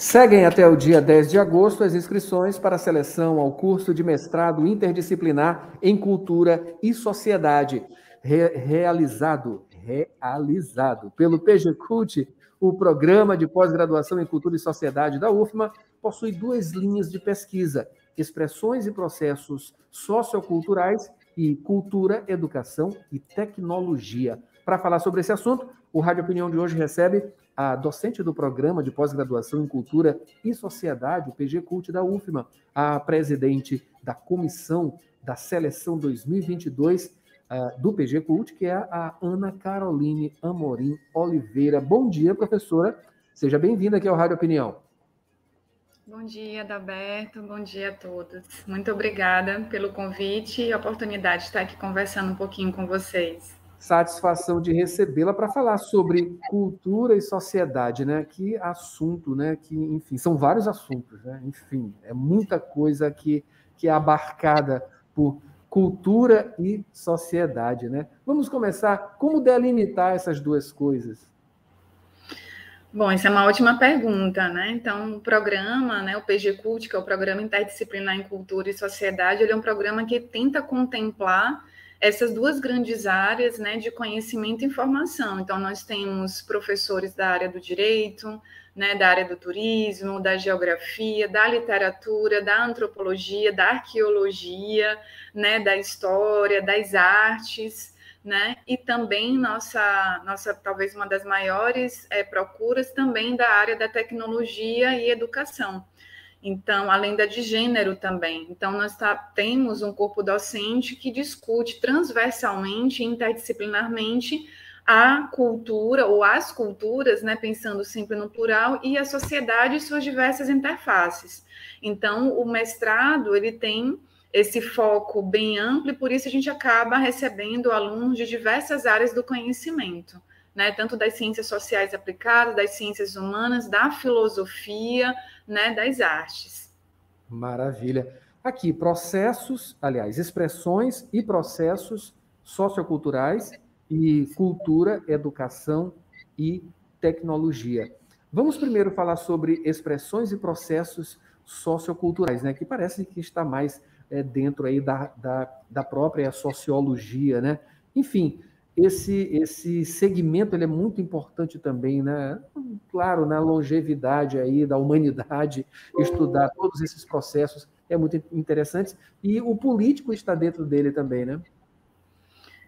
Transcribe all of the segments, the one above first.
Seguem até o dia 10 de agosto as inscrições para a seleção ao curso de mestrado interdisciplinar em Cultura e Sociedade, re realizado, realizado pelo PG Cult, o programa de pós-graduação em Cultura e Sociedade da UFMA, possui duas linhas de pesquisa: expressões e processos socioculturais e cultura, educação e tecnologia. Para falar sobre esse assunto, o Rádio Opinião de hoje recebe a docente do programa de pós-graduação em Cultura e Sociedade, o PG Cult da UFMA, a presidente da comissão da seleção 2022 uh, ah, do PG Cult, que é a Ana Caroline Amorim Oliveira. Bom dia, professora. Seja bem-vinda aqui ao Rádio Opinião. Bom dia, Daberto. Bom dia a todos. Muito obrigada pelo convite e a oportunidade de estar aqui conversando um pouquinho com vocês satisfação de recebê-la para falar sobre cultura e sociedade, né? Que assunto, né? Que, enfim, são vários assuntos, né? Enfim, é muita coisa que, que é abarcada por cultura e sociedade, né? Vamos começar. Como delimitar essas duas coisas? Bom, essa é uma ótima pergunta, né? Então, o programa, né, o PG Cult, que é o Programa Interdisciplinar em Cultura e Sociedade, ele é um programa que tenta contemplar essas duas grandes áreas né, de conhecimento e informação. Então, nós temos professores da área do direito, né, da área do turismo, da geografia, da literatura, da antropologia, da arqueologia, né, da história, das artes, né, e também nossa, nossa talvez uma das maiores é, procuras também da área da tecnologia e educação. Então, além da de gênero também. Então, nós tá, temos um corpo docente que discute transversalmente, interdisciplinarmente, a cultura ou as culturas, né, pensando sempre no plural, e a sociedade e suas diversas interfaces. Então, o mestrado ele tem esse foco bem amplo e por isso a gente acaba recebendo alunos de diversas áreas do conhecimento né, tanto das ciências sociais aplicadas, das ciências humanas, da filosofia, né, das artes. Maravilha. Aqui, processos, aliás, expressões e processos socioculturais e cultura, educação e tecnologia. Vamos primeiro falar sobre expressões e processos socioculturais, né, que parece que está mais é, dentro aí da, da, da própria sociologia, né? Enfim, esse, esse segmento ele é muito importante também, né? Claro, na longevidade aí da humanidade, estudar todos esses processos é muito interessante e o político está dentro dele também, né?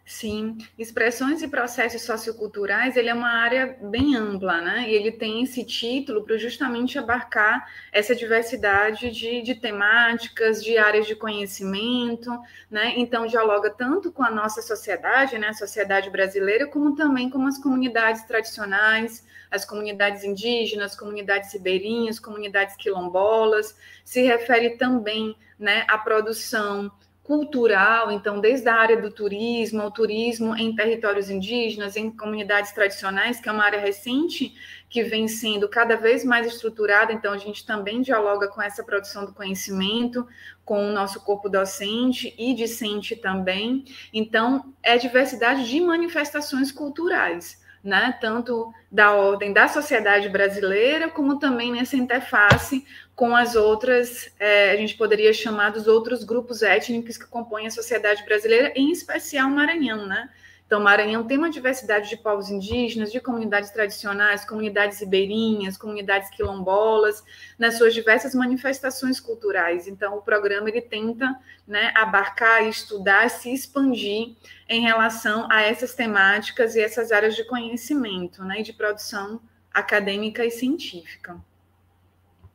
Sim, expressões e processos socioculturais, ele é uma área bem ampla, né? E ele tem esse título para justamente abarcar essa diversidade de, de temáticas, de áreas de conhecimento, né? Então, dialoga tanto com a nossa sociedade, né? A sociedade brasileira, como também com as comunidades tradicionais, as comunidades indígenas, comunidades ribeirinhas, comunidades quilombolas, se refere também, né, à produção cultural, então, desde a área do turismo, ao turismo em territórios indígenas, em comunidades tradicionais, que é uma área recente que vem sendo cada vez mais estruturada, então, a gente também dialoga com essa produção do conhecimento, com o nosso corpo docente e discente também. Então, é diversidade de manifestações culturais. Né, tanto da ordem da sociedade brasileira, como também nessa interface com as outras, é, a gente poderia chamar dos outros grupos étnicos que compõem a sociedade brasileira, em especial o Maranhão, né? Então, Maranhão tem uma diversidade de povos indígenas, de comunidades tradicionais, comunidades ribeirinhas, comunidades quilombolas, nas suas diversas manifestações culturais. Então, o programa ele tenta né, abarcar, estudar, se expandir em relação a essas temáticas e essas áreas de conhecimento né, e de produção acadêmica e científica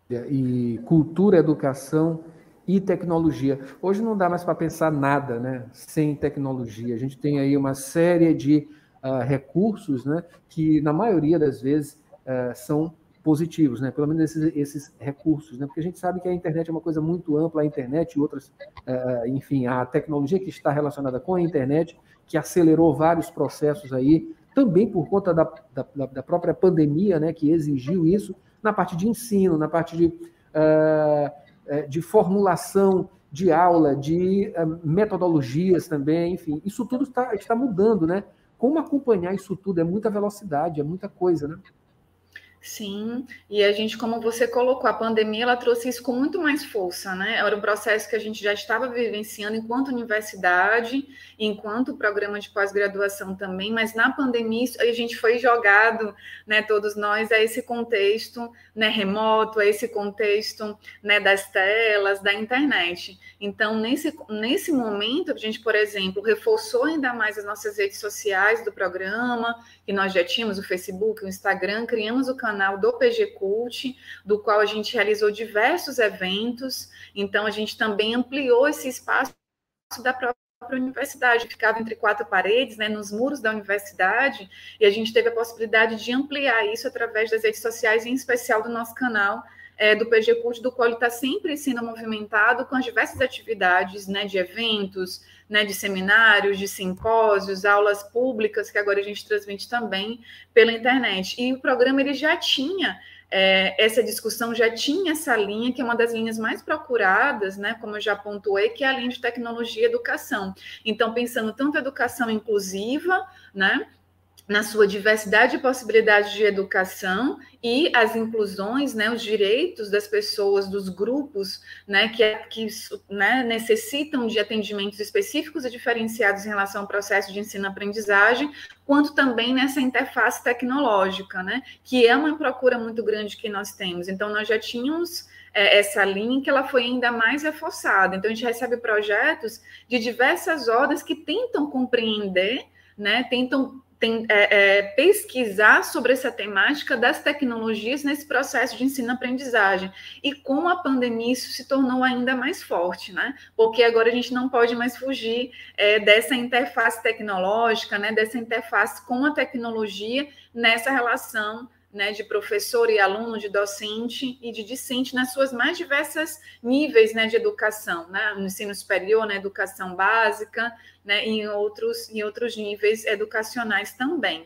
e cultura, educação e tecnologia. Hoje não dá mais para pensar nada né, sem tecnologia. A gente tem aí uma série de uh, recursos né, que, na maioria das vezes, uh, são positivos, né? pelo menos esses, esses, recursos, né? porque a gente sabe que a internet é uma coisa muito ampla, a internet e outras, uh, enfim, a tecnologia que está relacionada com a internet, que acelerou vários processos aí, também por conta da, da, da própria pandemia, né, que exigiu isso, na parte de ensino, na parte de, uh, de formulação de aula, de uh, metodologias também, enfim, isso tudo está, está mudando, né? Como acompanhar isso tudo? É muita velocidade, é muita coisa, né? Sim, e a gente, como você colocou, a pandemia ela trouxe isso com muito mais força, né? Era um processo que a gente já estava vivenciando enquanto universidade, enquanto programa de pós-graduação também, mas na pandemia a gente foi jogado, né, todos nós, a esse contexto né, remoto, a esse contexto né, das telas, da internet. Então, nesse, nesse momento, a gente, por exemplo, reforçou ainda mais as nossas redes sociais do programa, que nós já tínhamos o Facebook, o Instagram, criamos o canal do PG Cult, do qual a gente realizou diversos eventos, então a gente também ampliou esse espaço da própria universidade, ficava entre quatro paredes, né, nos muros da universidade, e a gente teve a possibilidade de ampliar isso através das redes sociais, em especial do nosso canal é, do PG Cult, do qual ele está sempre sendo movimentado com as diversas atividades, né, de eventos, né, de seminários, de simpósios, aulas públicas, que agora a gente transmite também pela internet. E o programa ele já tinha é, essa discussão já tinha essa linha, que é uma das linhas mais procuradas, né, como eu já pontuei, que é a linha de tecnologia e educação. Então, pensando tanto educação inclusiva, né, na sua diversidade e possibilidade de educação e as inclusões, né, os direitos das pessoas, dos grupos, né, que, que né, necessitam de atendimentos específicos e diferenciados em relação ao processo de ensino-aprendizagem, quanto também nessa interface tecnológica, né, que é uma procura muito grande que nós temos. Então, nós já tínhamos é, essa linha que ela foi ainda mais reforçada. Então, a gente recebe projetos de diversas ordens que tentam compreender, né, tentam tem, é, é, pesquisar sobre essa temática das tecnologias nesse processo de ensino-aprendizagem. E com a pandemia isso se tornou ainda mais forte, né? Porque agora a gente não pode mais fugir é, dessa interface tecnológica, né? Dessa interface com a tecnologia nessa relação né, de professor e aluno, de docente e de discente nas suas mais diversas níveis né, de educação, né, no ensino superior, na educação básica, né, em outros, em outros níveis educacionais também.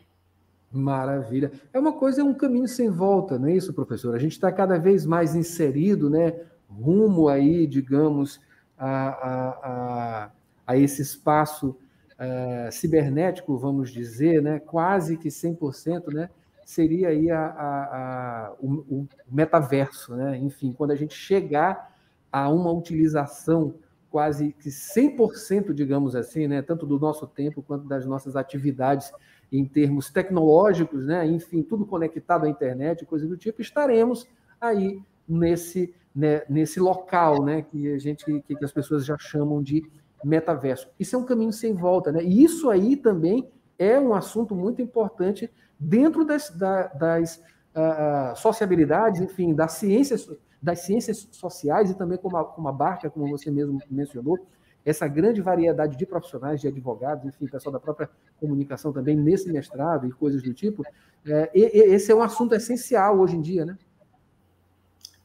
Maravilha. É uma coisa, é um caminho sem volta, não é isso, professor? A gente está cada vez mais inserido, né, rumo aí, digamos, a, a, a, a esse espaço uh, cibernético, vamos dizer, né, quase que 100%, né, seria aí a, a, a o, o, metaverso, né? Enfim, quando a gente chegar a uma utilização quase que 100%, digamos assim, né? Tanto do nosso tempo quanto das nossas atividades em termos tecnológicos, né? Enfim, tudo conectado à internet, coisa do tipo, estaremos aí nesse né, nesse local, né? Que a gente que, que as pessoas já chamam de metaverso. Isso é um caminho sem volta, né? E isso aí também é um assunto muito importante dentro das, das uh, sociabilidades, enfim, das ciências, das ciências sociais e também como a, como a Barca, como você mesmo mencionou, essa grande variedade de profissionais, de advogados, enfim, pessoal da própria comunicação também nesse mestrado e coisas do tipo, é, esse é um assunto essencial hoje em dia, né?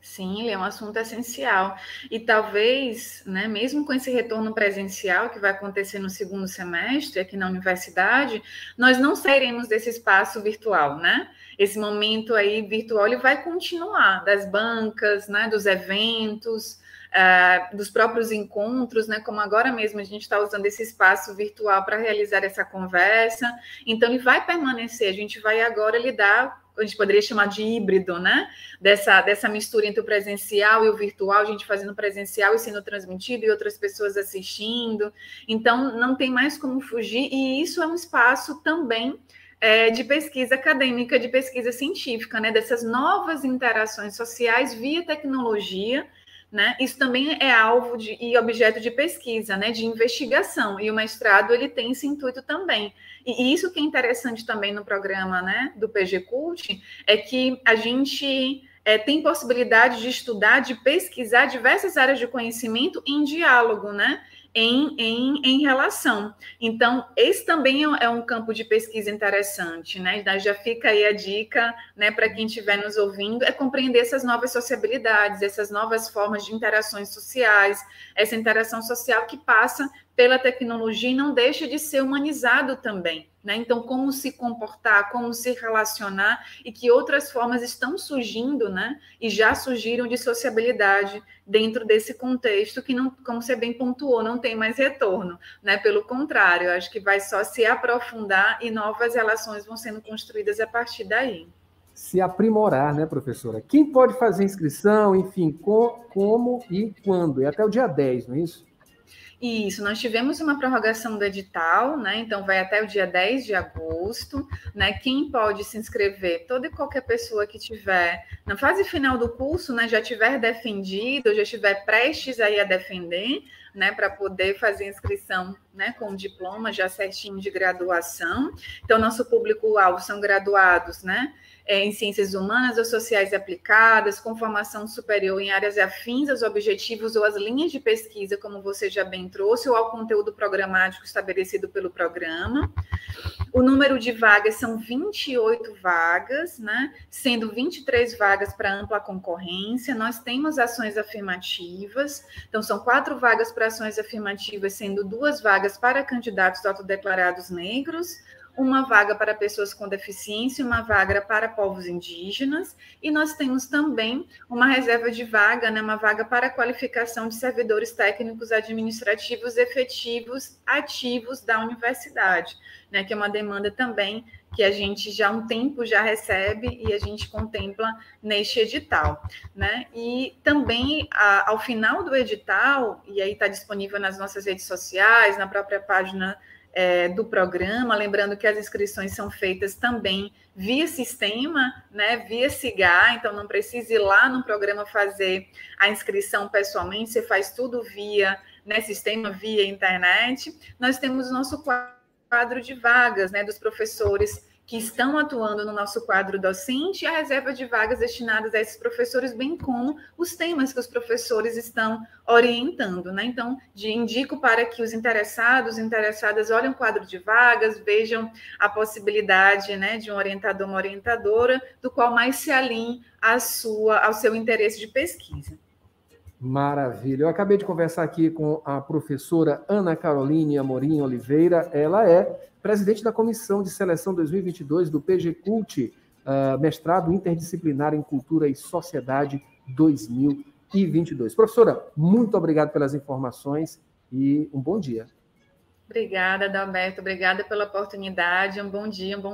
Sim, é um assunto essencial. E talvez, né, mesmo com esse retorno presencial que vai acontecer no segundo semestre aqui na universidade, nós não sairemos desse espaço virtual, né? Esse momento aí virtual ele vai continuar das bancas, né, dos eventos, uh, dos próprios encontros, né? Como agora mesmo a gente está usando esse espaço virtual para realizar essa conversa. Então ele vai permanecer. A gente vai agora lidar a gente poderia chamar de híbrido, né? Dessa, dessa mistura entre o presencial e o virtual, a gente fazendo presencial e sendo transmitido e outras pessoas assistindo. Então, não tem mais como fugir, e isso é um espaço também é, de pesquisa acadêmica, de pesquisa científica, né? Dessas novas interações sociais via tecnologia né? Isso também é alvo de, e objeto de pesquisa, né? de investigação, e o mestrado ele tem esse intuito também. E, isso que é interessante também no programa né, do PG Cult é que a gente é, tem possibilidade de estudar, de pesquisar diversas áreas de conhecimento em diálogo, né? Em, em, em relação. Então, esse também é, é um campo de pesquisa interessante, né? Já fica aí a dica, né, para quem estiver nos ouvindo, é compreender essas novas sociabilidades, essas novas formas de interações sociais, essa interação social que passa pela tecnologia e não deixa de ser humanizado também. Né? Então, como se comportar, como se relacionar e que outras formas estão surgindo, né? E já surgiram de sociabilidade dentro desse contexto que não, como você bem pontuou, não tem mais retorno, né? Pelo contrário, acho que vai só se aprofundar e novas relações vão sendo construídas a partir daí. se aprimorar, né, professora? Quem pode fazer inscrição, enfim, com, como e quando? É até o dia 10, não é isso? Isso, nós tivemos uma prorrogação do edital, né? Então vai até o dia 10 de agosto, né? Quem pode se inscrever? Toda e qualquer pessoa que tiver na fase final do curso, né, já tiver defendido, já estiver prestes aí a defender, né, para poder fazer inscrição, né, com diploma já certinho de graduação. Então nosso público alvo são graduados, né? É, em ciências humanas ou sociais aplicadas, com formação superior em áreas afins aos objetivos ou às linhas de pesquisa, como você já bem trouxe, ou ao conteúdo programático estabelecido pelo programa. O número de vagas são 28 vagas, né? sendo 23 vagas para ampla concorrência. Nós temos ações afirmativas, então são quatro vagas para ações afirmativas, sendo duas vagas para candidatos autodeclarados negros, uma vaga para pessoas com deficiência, uma vaga para povos indígenas, e nós temos também uma reserva de vaga, né, uma vaga para qualificação de servidores técnicos administrativos efetivos ativos da universidade, né, que é uma demanda também que a gente já há um tempo já recebe e a gente contempla neste edital, né? E também a, ao final do edital, e aí está disponível nas nossas redes sociais, na própria página é, do programa, lembrando que as inscrições são feitas também via sistema, né, via SIGA, então não precisa ir lá no programa fazer a inscrição pessoalmente, você faz tudo via né, sistema, via internet. Nós temos nosso quadro de vagas né, dos professores que estão atuando no nosso quadro docente a reserva de vagas destinadas a esses professores, bem como os temas que os professores estão orientando. Né? Então, de, indico para que os interessados, interessadas, olhem o quadro de vagas, vejam a possibilidade né, de um orientador, uma orientadora, do qual mais se alinhe à sua, ao seu interesse de pesquisa. Maravilha. Eu acabei de conversar aqui com a professora Ana Caroline Amorim Oliveira. Ela é presidente da Comissão de Seleção 2022 do PG Cult, uh, mestrado interdisciplinar em Cultura e Sociedade 2022. Professora, muito obrigado pelas informações e um bom dia. Obrigada, Adalberto. Obrigada pela oportunidade. Um bom dia, um bom